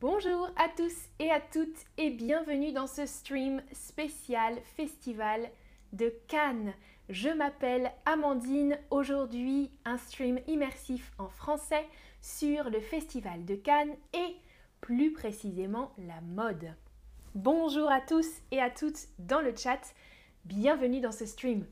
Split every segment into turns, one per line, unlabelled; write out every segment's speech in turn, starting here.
Bonjour à tous et à toutes et bienvenue dans ce stream spécial Festival de Cannes. Je m'appelle Amandine, aujourd'hui un stream immersif en français sur le Festival de Cannes et plus précisément la mode. Bonjour à tous et à toutes dans le chat, bienvenue dans ce stream.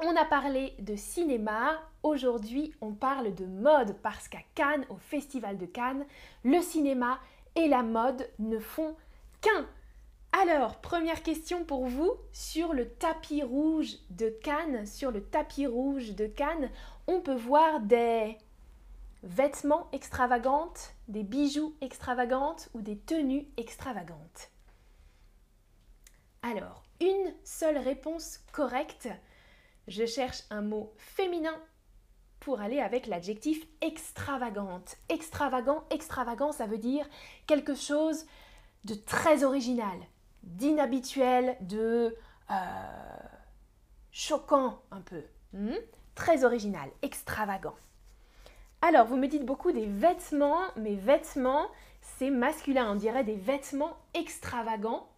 On a parlé de cinéma, aujourd'hui on parle de mode parce qu'à Cannes, au Festival de Cannes, le cinéma et la mode ne font qu'un. Alors, première question pour vous, sur le tapis rouge de Cannes, sur le tapis rouge de Cannes, on peut voir des vêtements extravagantes, des bijoux extravagantes ou des tenues extravagantes. Alors, une seule réponse correcte je cherche un mot féminin pour aller avec l'adjectif extravagante. Extravagant, extravagant, ça veut dire quelque chose de très original, d'inhabituel, de euh, choquant un peu. Hmm? Très original, extravagant. Alors, vous me dites beaucoup des vêtements, mais vêtements, c'est masculin, on dirait des vêtements extravagants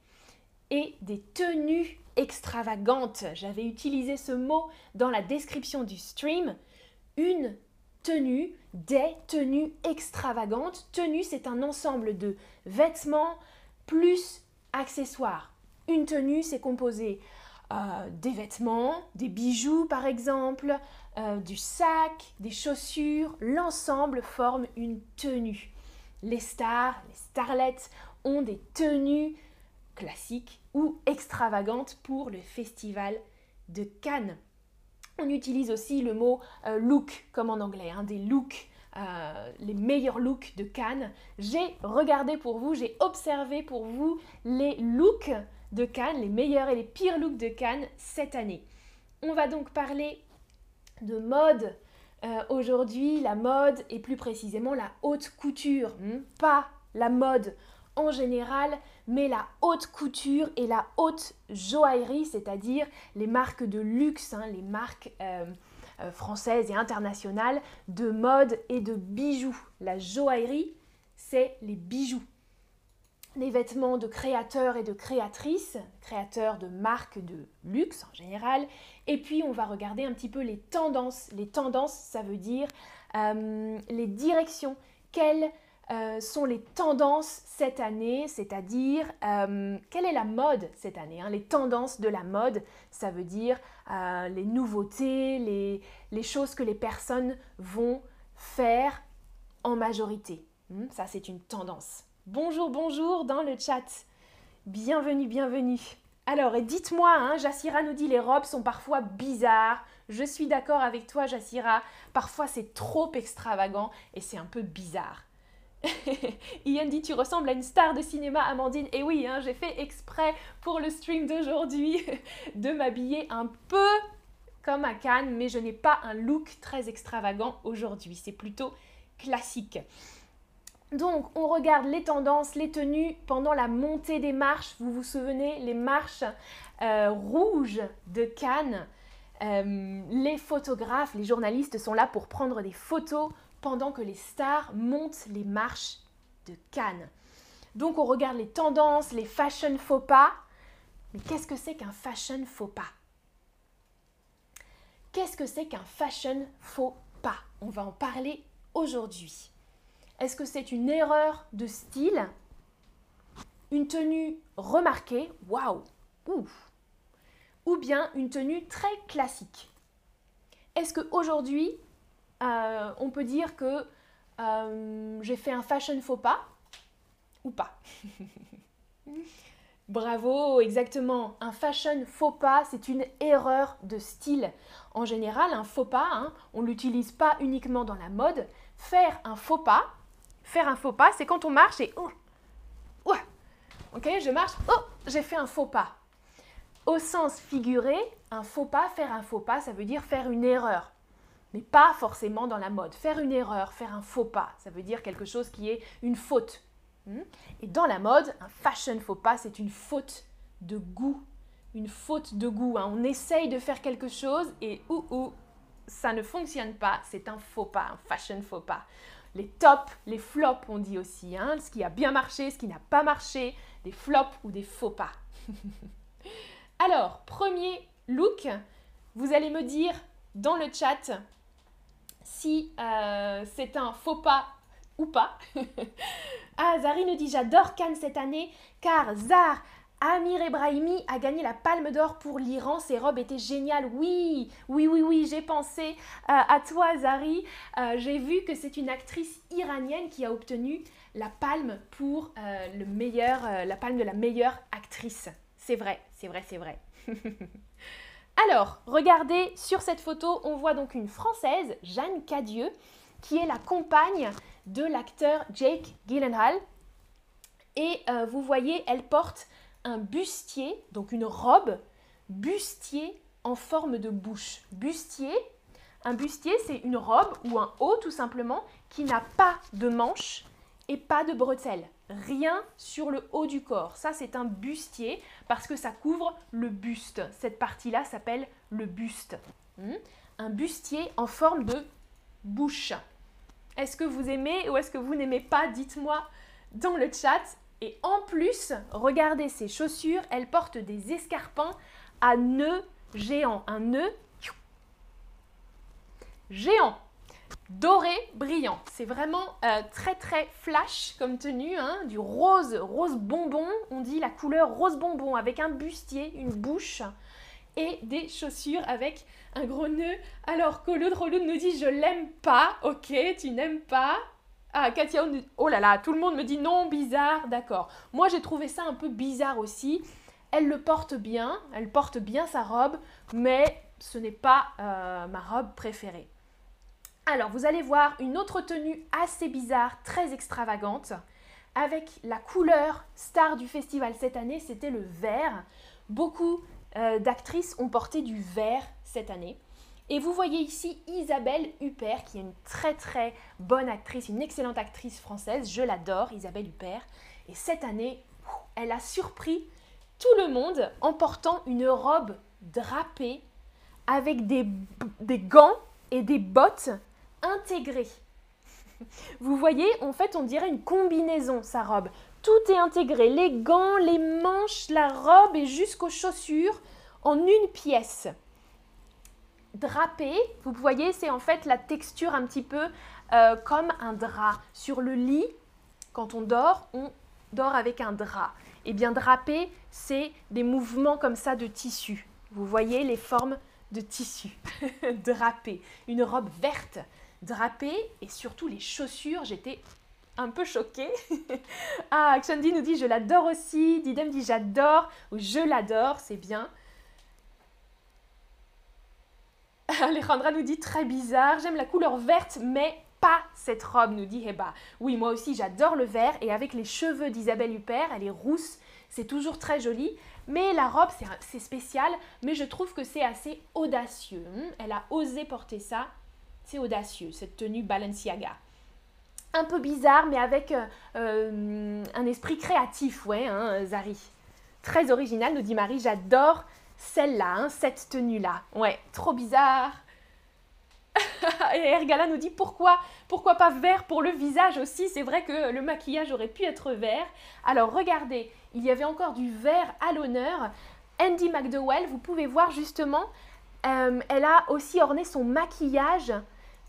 et des tenues extravagante. J'avais utilisé ce mot dans la description du stream. Une tenue, des tenues extravagantes. Tenue, c'est un ensemble de vêtements plus accessoires. Une tenue, c'est composé euh, des vêtements, des bijoux par exemple, euh, du sac, des chaussures. L'ensemble forme une tenue. Les stars, les starlettes ont des tenues classiques ou extravagante pour le festival de Cannes. On utilise aussi le mot euh, look comme en anglais, hein, des looks, euh, les meilleurs looks de Cannes. J'ai regardé pour vous, j'ai observé pour vous les looks de Cannes, les meilleurs et les pires looks de Cannes cette année. On va donc parler de mode euh, aujourd'hui, la mode et plus précisément la haute couture, hmm, pas la mode en général, mais la haute couture et la haute joaillerie, c'est-à-dire les marques de luxe, hein, les marques euh, euh, françaises et internationales de mode et de bijoux. La joaillerie, c'est les bijoux. Les vêtements de créateurs et de créatrices, créateurs de marques de luxe en général. Et puis on va regarder un petit peu les tendances. Les tendances, ça veut dire euh, les directions. Quelles euh, sont les tendances cette année, c'est-à-dire euh, quelle est la mode cette année. Hein. Les tendances de la mode, ça veut dire euh, les nouveautés, les, choses que les personnes vont faire en majorité. Hmm, ça, c'est une tendance. Bonjour, bonjour dans le chat. Bienvenue, bienvenue. Alors, dites-moi, hein, Jassira nous dit les robes sont parfois bizarres. Je suis d'accord avec toi, Jassira. Parfois, c'est trop extravagant et c'est un peu bizarre. Ian dit tu ressembles à une star de cinéma Amandine. Et oui, hein, j'ai fait exprès pour le stream d'aujourd'hui de m'habiller un peu comme à Cannes, mais je n'ai pas un look très extravagant aujourd'hui. C'est plutôt classique. Donc, on regarde les tendances, les tenues pendant la montée des marches. Vous vous souvenez, les marches euh, rouges de Cannes. Euh, les photographes, les journalistes sont là pour prendre des photos pendant que les stars montent les marches de Cannes. Donc on regarde les tendances, les fashion faux pas. Mais qu'est-ce que c'est qu'un fashion faux pas? Qu'est-ce que c'est qu'un fashion faux pas? On va en parler aujourd'hui. Est-ce que c'est une erreur de style? Une tenue remarquée Waouh Ou bien une tenue très classique? Est-ce qu'aujourd'hui, euh, on peut dire que euh, j'ai fait un fashion faux pas ou pas. Bravo, exactement. Un fashion faux pas, c'est une erreur de style. En général, un faux pas, hein, on ne l'utilise pas uniquement dans la mode. Faire un faux pas, faire un faux pas, c'est quand on marche et... Oh, ok, je marche, oh, j'ai fait un faux pas. Au sens figuré, un faux pas, faire un faux pas, ça veut dire faire une erreur mais pas forcément dans la mode. Faire une erreur, faire un faux pas, ça veut dire quelque chose qui est une faute. Hmm? Et dans la mode, un fashion faux pas, c'est une faute de goût. Une faute de goût. Hein. On essaye de faire quelque chose et ou ou ça ne fonctionne pas, c'est un faux pas, un fashion faux pas. les tops, les flops, on dit aussi, hein, ce qui a bien marché, ce qui n'a pas marché, des flops ou des faux pas. Alors, premier look, vous allez me dire dans le chat si euh, c'est un faux pas ou pas. ah, Zari nous dit J'adore Cannes cette année car Zar Amir Ebrahimi a gagné la Palme d'Or pour l'Iran. Ses robes étaient géniales. Oui, oui, oui, oui, j'ai pensé euh, à toi, Zari. Euh, j'ai vu que c'est une actrice iranienne qui a obtenu la palme pour la palme de la meilleure actrice. C'est vrai, c'est vrai, c'est vrai. Alors, regardez, sur cette photo, on voit donc une Française, Jeanne Cadieux, qui est la compagne de l'acteur Jake Gyllenhaal. Et euh, vous voyez, elle porte un bustier, donc une robe bustier en forme de bouche. Bustier, un bustier, c'est une robe ou un haut tout simplement qui n'a pas de manches et pas de bretelles. Rien sur le haut du corps. Ça, c'est un bustier parce que ça couvre le buste. Cette partie-là s'appelle le buste. Hmm? Un bustier en forme de bouche. Est-ce que vous aimez ou est-ce que vous n'aimez pas? Dites-moi dans le chat. Et en plus, regardez ces chaussures, elles portent des escarpins à nœuds géants. Un nœud géant doré brillant. C'est vraiment euh, très très flash comme tenue, hein, du rose, rose bonbon, on dit la couleur rose bonbon avec un bustier, une bouche et des chaussures avec un gros nœud. Alors Colo Roloud nous dit je l'aime pas, ok, tu n'aimes pas? Ah, Katia, oh là là, tout le monde me dit non, bizarre, d'accord. Moi j'ai trouvé ça un peu bizarre aussi. Elle le porte bien, elle porte bien sa robe, mais ce n'est pas euh, ma robe préférée. Alors, vous allez voir une autre tenue assez bizarre, très extravagante, avec la couleur star du festival cette année, c'était le vert. Beaucoup euh, d'actrices ont porté du vert cette année. Et vous voyez ici Isabelle Huppert, qui est une très très bonne actrice, une excellente actrice française. Je l'adore, Isabelle Huppert. Et cette année, elle a surpris tout le monde en portant une robe drapée avec des, des gants et des bottes intégré. Vous voyez, en fait, on dirait une combinaison, sa robe. Tout est intégré, les gants, les manches, la robe et jusqu'aux chaussures en une pièce. Drapé, vous voyez, c'est en fait la texture un petit peu euh, comme un drap. Sur le lit, quand on dort, on dort avec un drap. Et eh bien drapé, c'est des mouvements comme ça de tissu. Vous voyez les formes de tissu. drapé. Une robe verte drapé et surtout les chaussures, j'étais un peu choquée. ah, Xandi nous dit je l'adore aussi, Didem dit j'adore ou je l'adore, c'est bien. Alejandra nous dit très bizarre, j'aime la couleur verte mais pas cette robe, nous dit Heba. Oui, moi aussi j'adore le vert et avec les cheveux d'Isabelle Huppert, elle est rousse, c'est toujours très joli. Mais la robe, c'est spécial, mais je trouve que c'est assez audacieux. Hmm, elle a osé porter ça c'est audacieux, cette tenue Balenciaga. Un peu bizarre, mais avec euh, euh, un esprit créatif, ouais, hein, Zari. Très original, nous dit Marie. J'adore celle-là, hein, cette tenue-là. Ouais, trop bizarre. Et Ergala nous dit pourquoi, pourquoi pas vert pour le visage aussi? C'est vrai que le maquillage aurait pu être vert. Alors regardez, il y avait encore du vert à l'honneur. Andy McDowell, vous pouvez voir justement, euh, elle a aussi orné son maquillage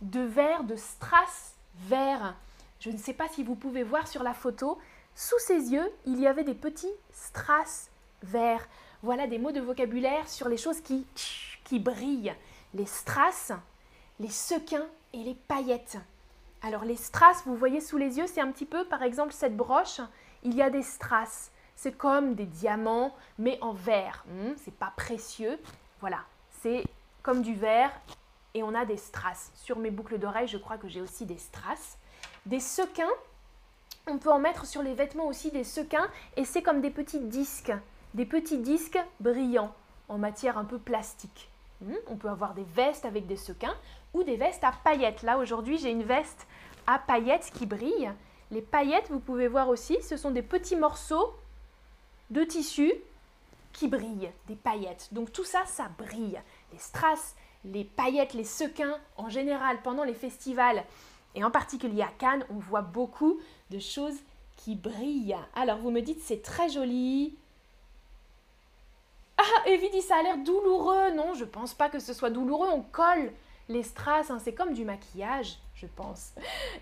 de verre, de strass vert. Je ne sais pas si vous pouvez voir sur la photo. Sous ses yeux, il y avait des petits strass verts. Voilà des mots de vocabulaire sur les choses qui, qui brillent. Les strass, les sequins et les paillettes. Alors les strass, vous voyez sous les yeux, c'est un petit peu, par exemple, cette broche, il y a des strass. C'est comme des diamants, mais en verre. Hmm, c'est pas précieux. Voilà, c'est comme du verre et on a des strass. Sur mes boucles d'oreilles, je crois que j'ai aussi des strass. Des sequins, on peut en mettre sur les vêtements aussi des sequins et c'est comme des petits disques, des petits disques brillants en matière un peu plastique. Hmm, on peut avoir des vestes avec des sequins ou des vestes à paillettes. Là aujourd'hui j'ai une veste à paillettes qui brille. Les paillettes, vous pouvez voir aussi, ce sont des petits morceaux de tissu qui brillent, des paillettes. Donc tout ça, ça brille. Les strass, les paillettes, les sequins, en général, pendant les festivals, Et en particulier à Cannes, on voit beaucoup de choses qui brillent. Alors vous me dites c'est très joli. Ah, Evie dit ça a l'air douloureux. Non, je pense pas que ce soit douloureux. On colle les strass, hein, c'est comme du maquillage, je pense.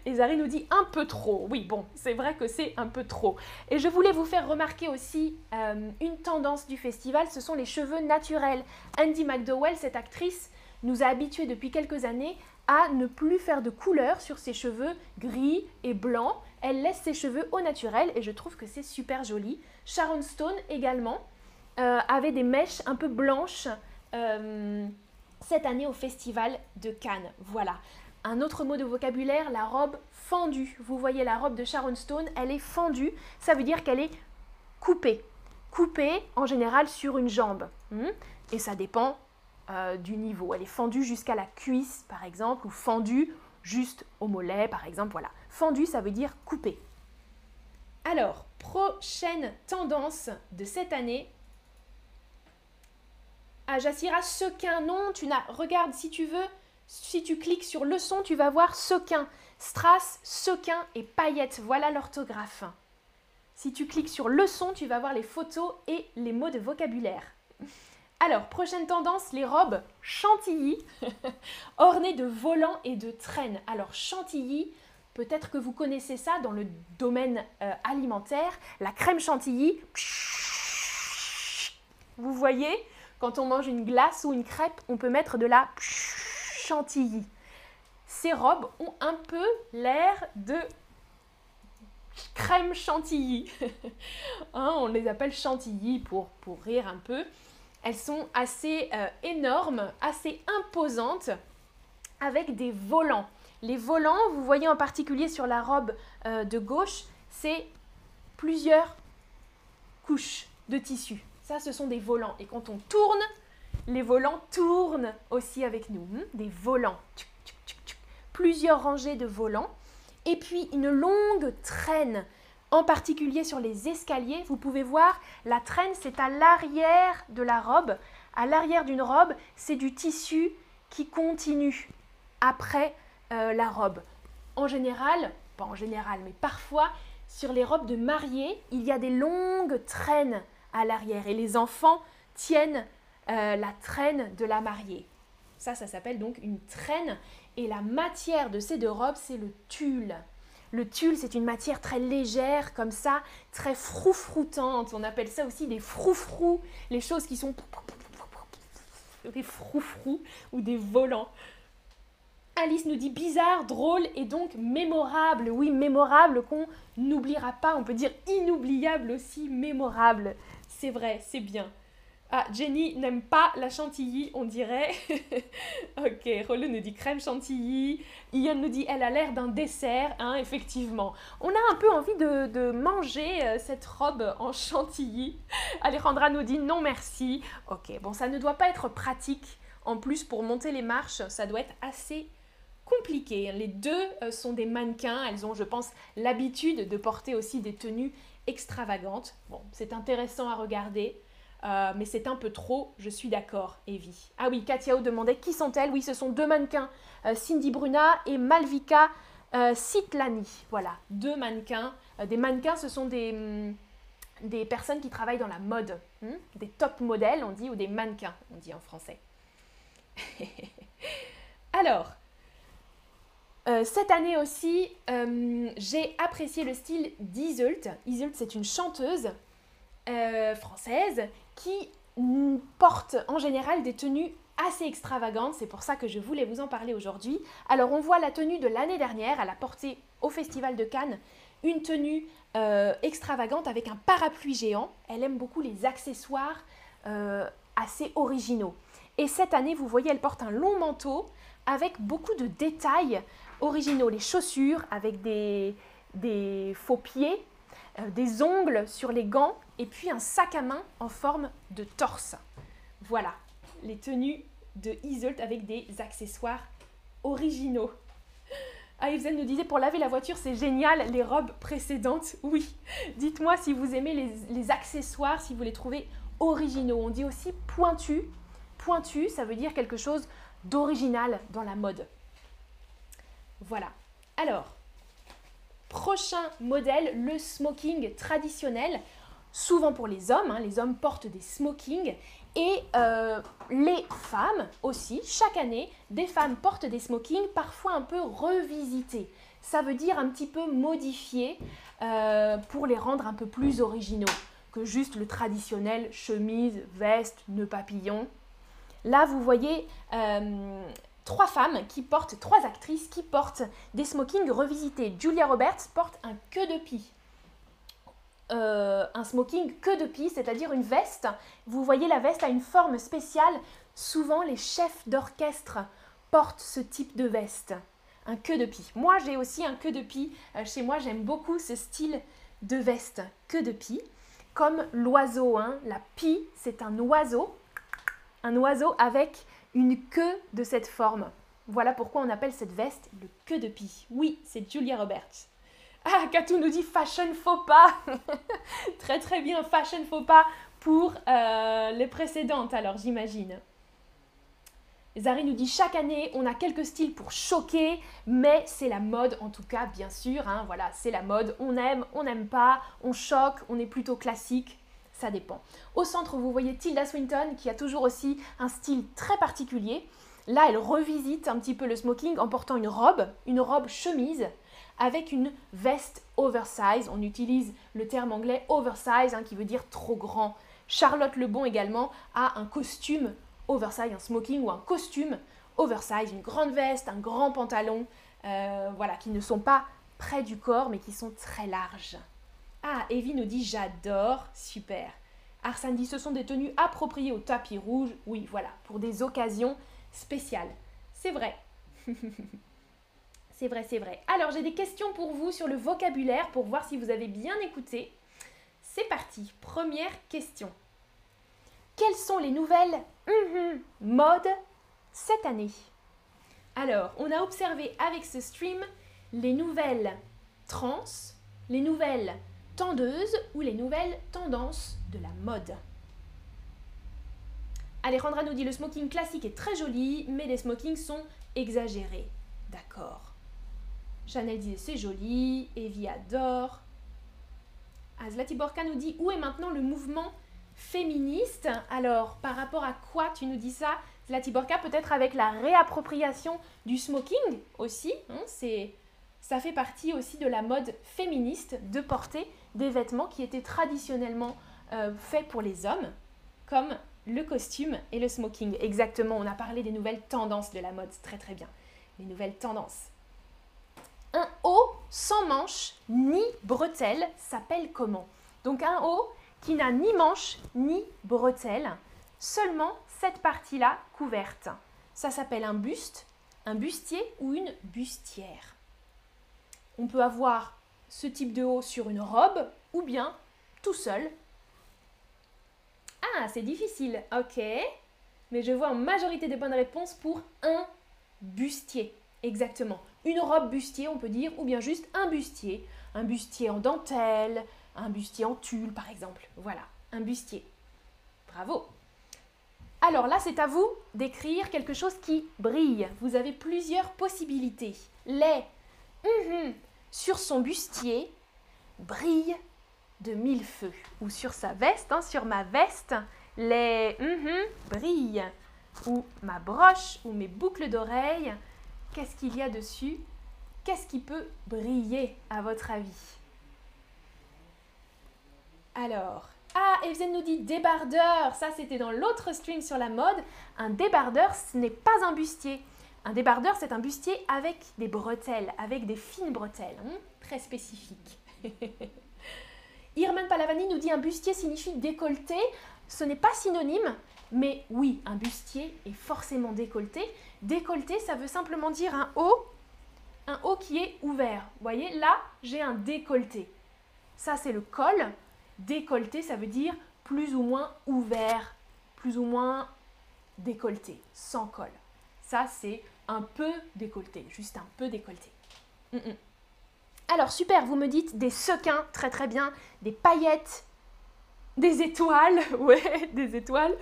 Et Zari nous dit un peu trop. Oui, bon, c'est vrai que c'est un peu trop. Et je voulais vous faire remarquer aussi euh, une tendance du festival, ce sont les cheveux naturels. Andy McDowell, cette actrice, nous a habitués depuis quelques années à ne plus faire de couleur sur ses cheveux gris et blancs. Elle laisse ses cheveux au naturel et je trouve que c'est super joli. Sharon Stone également euh, avait des mèches un peu blanches euh, cette année au festival de Cannes. Voilà. Un autre mot de vocabulaire, la robe fendue. Vous voyez la robe de Sharon Stone, elle est fendue. Ça veut dire qu'elle est coupée. Coupée en général sur une jambe. Hmm. Et ça dépend euh, du niveau. Elle est fendue jusqu'à la cuisse, par exemple, ou fendue juste au mollet, par exemple. Voilà. Fendue, ça veut dire coupée. Alors, prochaine tendance de cette année. Ah, Jassira, sequin, non, tu n'as. Regarde, si tu veux, si tu cliques sur leçon, tu vas voir sequin. Strass, sequin et paillettes. Voilà l'orthographe. Si tu cliques sur leçon, tu vas voir les photos et les mots de vocabulaire. Alors, prochaine tendance, les robes chantilly, ornées de volants et de traînes. Alors, chantilly, peut-être que vous connaissez ça dans le domaine euh, alimentaire, la crème chantilly. Vous voyez, quand on mange une glace ou une crêpe, on peut mettre de la chantilly. Ces robes ont un peu l'air de crème chantilly. Hein, on les appelle chantilly pour, rire un peu. Elles sont assez euh, énormes, assez imposantes, avec des volants. Les volants, vous voyez en particulier sur la robe euh, de gauche, c'est plusieurs couches de tissu. Ça, ce sont des volants. Et quand on tourne, les volants tournent aussi avec nous. Hmm, des volants. Plusieurs rangées de volants. Et puis une longue traîne en particulier sur les escaliers, vous pouvez voir, la traîne, c'est à l'arrière de la robe. À l'arrière d'une robe, c'est du tissu qui continue après euh, la robe. En général, pas en général, mais parfois, sur les robes de mariée, il y a des longues traînes à l'arrière et les enfants tiennent euh, la traîne de la mariée. Ça, ça s'appelle donc une traîne. Et la matière de ces deux robes, c'est le tulle. Le tulle, c'est une matière très légère, comme ça, très froufroutante. On appelle ça aussi des froufrous, les choses qui sont des froufrous ou des volants. Alice nous dit bizarre, drôle et donc mémorable. Oui, mémorable qu'on n'oubliera pas. On peut dire inoubliable aussi, mémorable. C'est vrai, c'est bien. Ah, Jenny n'aime pas la chantilly, on dirait. ok, Rollo nous dit crème chantilly. Ian nous dit elle a l'air d'un dessert, hein, effectivement. On a un peu envie de, manger euh, cette robe en chantilly. Alejandra nous dit non merci. Ok, bon, ça ne doit pas être pratique. En plus, pour monter les marches, ça doit être assez compliqué. Les deux euh, sont des mannequins. Elles ont, je pense, l'habitude de porter aussi des tenues extravagantes. Bon, c'est intéressant à regarder. Euh, mais c'est un peu trop, je suis d'accord, Evie. Ah oui, Katiao demandait qui sont-elles Oui, ce sont deux mannequins, euh, Cindy Bruna et Malvika euh, Sitlani. Voilà, deux mannequins. des mannequins, ce sont des, mm, des personnes qui travaillent dans la mode, hmm? des top modèles, on dit, ou des mannequins, on dit en français. Alors, cette année aussi, j'ai apprécié le style d'Isult. Isult, c'est une chanteuse française qui portent en général des tenues assez extravagantes. C'est pour ça que je voulais vous en parler aujourd'hui. Alors on voit la tenue de l'année dernière, elle a porté au Festival de Cannes une tenue euh, extravagante avec un parapluie géant. Elle aime beaucoup les accessoires euh, assez originaux. Et cette année, vous voyez, elle porte un long manteau avec beaucoup de détails originaux. Les chaussures avec des, faux pieds euh, des ongles sur les gants et puis un sac à main en forme de torse. Voilà, les tenues de Isolt avec des accessoires originaux. Aïfzen nous disait pour laver la voiture, c'est génial, les robes précédentes, oui. Dites-moi si vous aimez les, les, accessoires, si vous les trouvez originaux. On dit aussi pointu. Pointu, ça veut dire quelque chose d'original dans la mode. Voilà. Alors, prochain modèle, le smoking traditionnel. Souvent pour les hommes, hein, les hommes portent des smokings et euh, les femmes aussi, chaque année, des femmes portent des smokings parfois un peu revisités. Ça veut dire un petit peu modifiés euh, pour les rendre un peu plus originaux que juste le traditionnel chemise, veste, nœud papillon. Là, vous voyez euh, trois femmes qui portent, trois actrices qui portent des smokings revisités. Julia Roberts porte un queue de pie. Euh, un smoking queue de pie, c'est-à-dire une veste. Vous voyez, la veste a une forme spéciale. Souvent, les chefs d'orchestre portent ce type de veste. Un queue de pie. Moi, j'ai aussi un queue de pie. Euh, chez moi, j'aime beaucoup ce style de veste queue de pie comme l'oiseau. Hein. La pie, c'est un oiseau, un oiseau avec une queue de cette forme. Voilà pourquoi on appelle cette veste le queue de pie. Oui, c'est Julia Roberts. Ah, Katou nous dit fashion faux pas. très très bien, fashion faux pas pour euh, les précédentes alors j'imagine. Zari nous dit chaque année, on a quelques styles pour choquer, mais c'est la mode en tout cas, bien sûr. Hein, voilà, c'est la mode. On aime, on n'aime pas, on choque, on est plutôt classique. Ça dépend. Au centre, vous voyez Tilda Swinton qui a toujours aussi un style très particulier. Là, elle revisite un petit peu le smoking en portant une robe, une robe chemise avec une veste oversize. On utilise le terme anglais oversize hein, qui veut dire trop grand. Charlotte Lebon également a un costume oversize, un smoking ou un costume oversize, une grande veste, un grand pantalon, euh, voilà, qui ne sont pas près du corps mais qui sont très larges. Ah, Evie nous dit j'adore, super. Arsène dit ce sont des tenues appropriées au tapis rouge, oui, voilà, pour des occasions spéciales. C'est vrai. c'est vrai, c'est vrai. Alors j'ai des questions pour vous sur le vocabulaire pour voir si vous avez bien écouté. C'est parti, première question. Quelles sont les nouvelles mhm, modes cette année? Alors, on a observé avec ce stream les nouvelles trans, les nouvelles tendeuses ou les nouvelles tendances de la mode. Alejandra nous dit le smoking classique est très joli, mais les smokings sont exagérés. D'accord. Chanel dit c'est joli, Evie adore. Azlatiborka nous dit où est maintenant le mouvement féministe? Alors, par rapport à quoi tu nous dis ça? Zlatiborka, peut-être avec la réappropriation du smoking aussi. Hein, c'est, ça fait partie aussi de la mode féministe de porter des vêtements qui étaient traditionnellement euh, faits pour les hommes, comme le costume et le smoking. Exactement, on a parlé des nouvelles tendances de la mode, très très bien. Les nouvelles tendances. Un haut sans manches ni bretelles s'appelle comment? Donc un haut qui n'a ni manche ni bretelles, seulement cette partie-là couverte. Ça s'appelle un buste, un bustier ou une bustière. On peut avoir ce type de haut sur une robe ou bien tout seul. Ah, c'est difficile, ok. Mais je vois en majorité des bonnes réponses pour un bustier. Exactement. Une robe bustier, on peut dire, ou bien juste un bustier. Un bustier en dentelle, un bustier en tulle par exemple. Voilà, un bustier. Bravo. Alors là, c'est à vous d'écrire quelque chose qui brille. Vous avez plusieurs possibilités. Les mhm, sur son bustier brille de mille feux. Ou sur sa veste, hein, sur ma veste, les mhm, brillent. Ou ma broche ou mes boucles d'oreilles. Qu'est-ce qu'il y a dessus? Qu'est-ce qui peut briller à votre avis? Alors, ah, Evzen nous dit débardeur. Ça, c'était dans l'autre stream sur la mode. Un débardeur, ce n'est pas un bustier. Un débardeur, c'est un bustier avec des bretelles, avec des fines bretelles, hein, très spécifiques. Irman Palavani nous dit un bustier signifie décolleté. Ce n'est pas synonyme, mais oui, un bustier est forcément décolleté. Décolleté, ça veut simplement dire un haut, un haut qui est ouvert. Vous voyez, là, j'ai un décolleté. Ça, c'est le col. Décolleté, ça veut dire plus ou moins ouvert, plus ou moins décolleté, sans col. Ça, c'est un peu décolleté, juste un peu décolleté. Mm, mm. Alors, super, vous me dites des sequins, très très bien, des paillettes, des étoiles, ouais, des étoiles,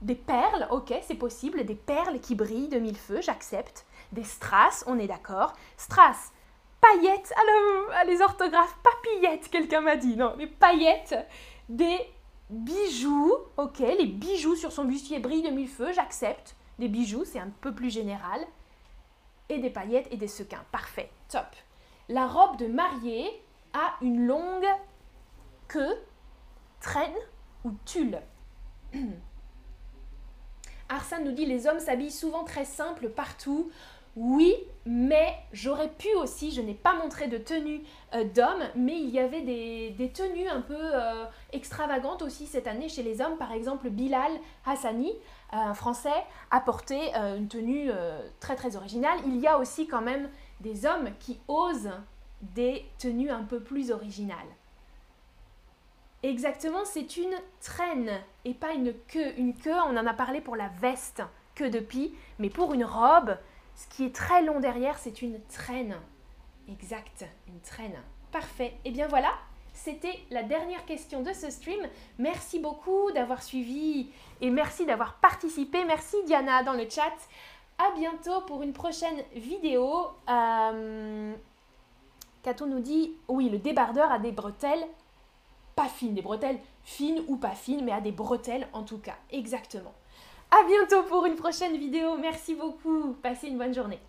des perles, ok, c'est possible, des perles qui brillent de mille feux, j'accepte. Des strass, on est d'accord. Strass, paillettes, ah, les orthographes, papillettes, quelqu'un m'a dit, non, mais paillettes, des bijoux, ok, les bijoux sur son bustier brillent de mille feux, j'accepte, des bijoux, c'est un peu plus général, et des paillettes et des sequins, parfait, top. La robe de mariée a une longue queue, traîne ou tulle. Arsène nous dit les hommes s'habillent souvent très simple partout. Oui, mais j'aurais pu aussi, je n'ai pas montré de tenue euh, d'homme, mais il y avait des, tenues un peu euh, extravagantes aussi cette année chez les hommes. Par exemple, Bilal Hassani, un Français, a porté une tenue très très originale. Il y a aussi quand même des hommes qui osent des tenues un peu plus originales. Exactement, c'est une traîne et pas une queue. Une queue, on en a parlé pour la veste, queue de pie, mais pour une robe, ce qui est très long derrière, c'est une traîne. Exact, une traîne. Parfait. Et eh bien voilà, c'était la dernière question de ce stream. Merci beaucoup d'avoir suivi et merci d'avoir participé. Merci Diana dans le chat. À bientôt pour une prochaine vidéo. Euh... Nous dit oui, le débardeur a des bretelles pas fines, des bretelles fines ou pas fines, mais à des bretelles en tout cas. Exactement. À bientôt pour une prochaine vidéo. Merci beaucoup. Passez une bonne journée.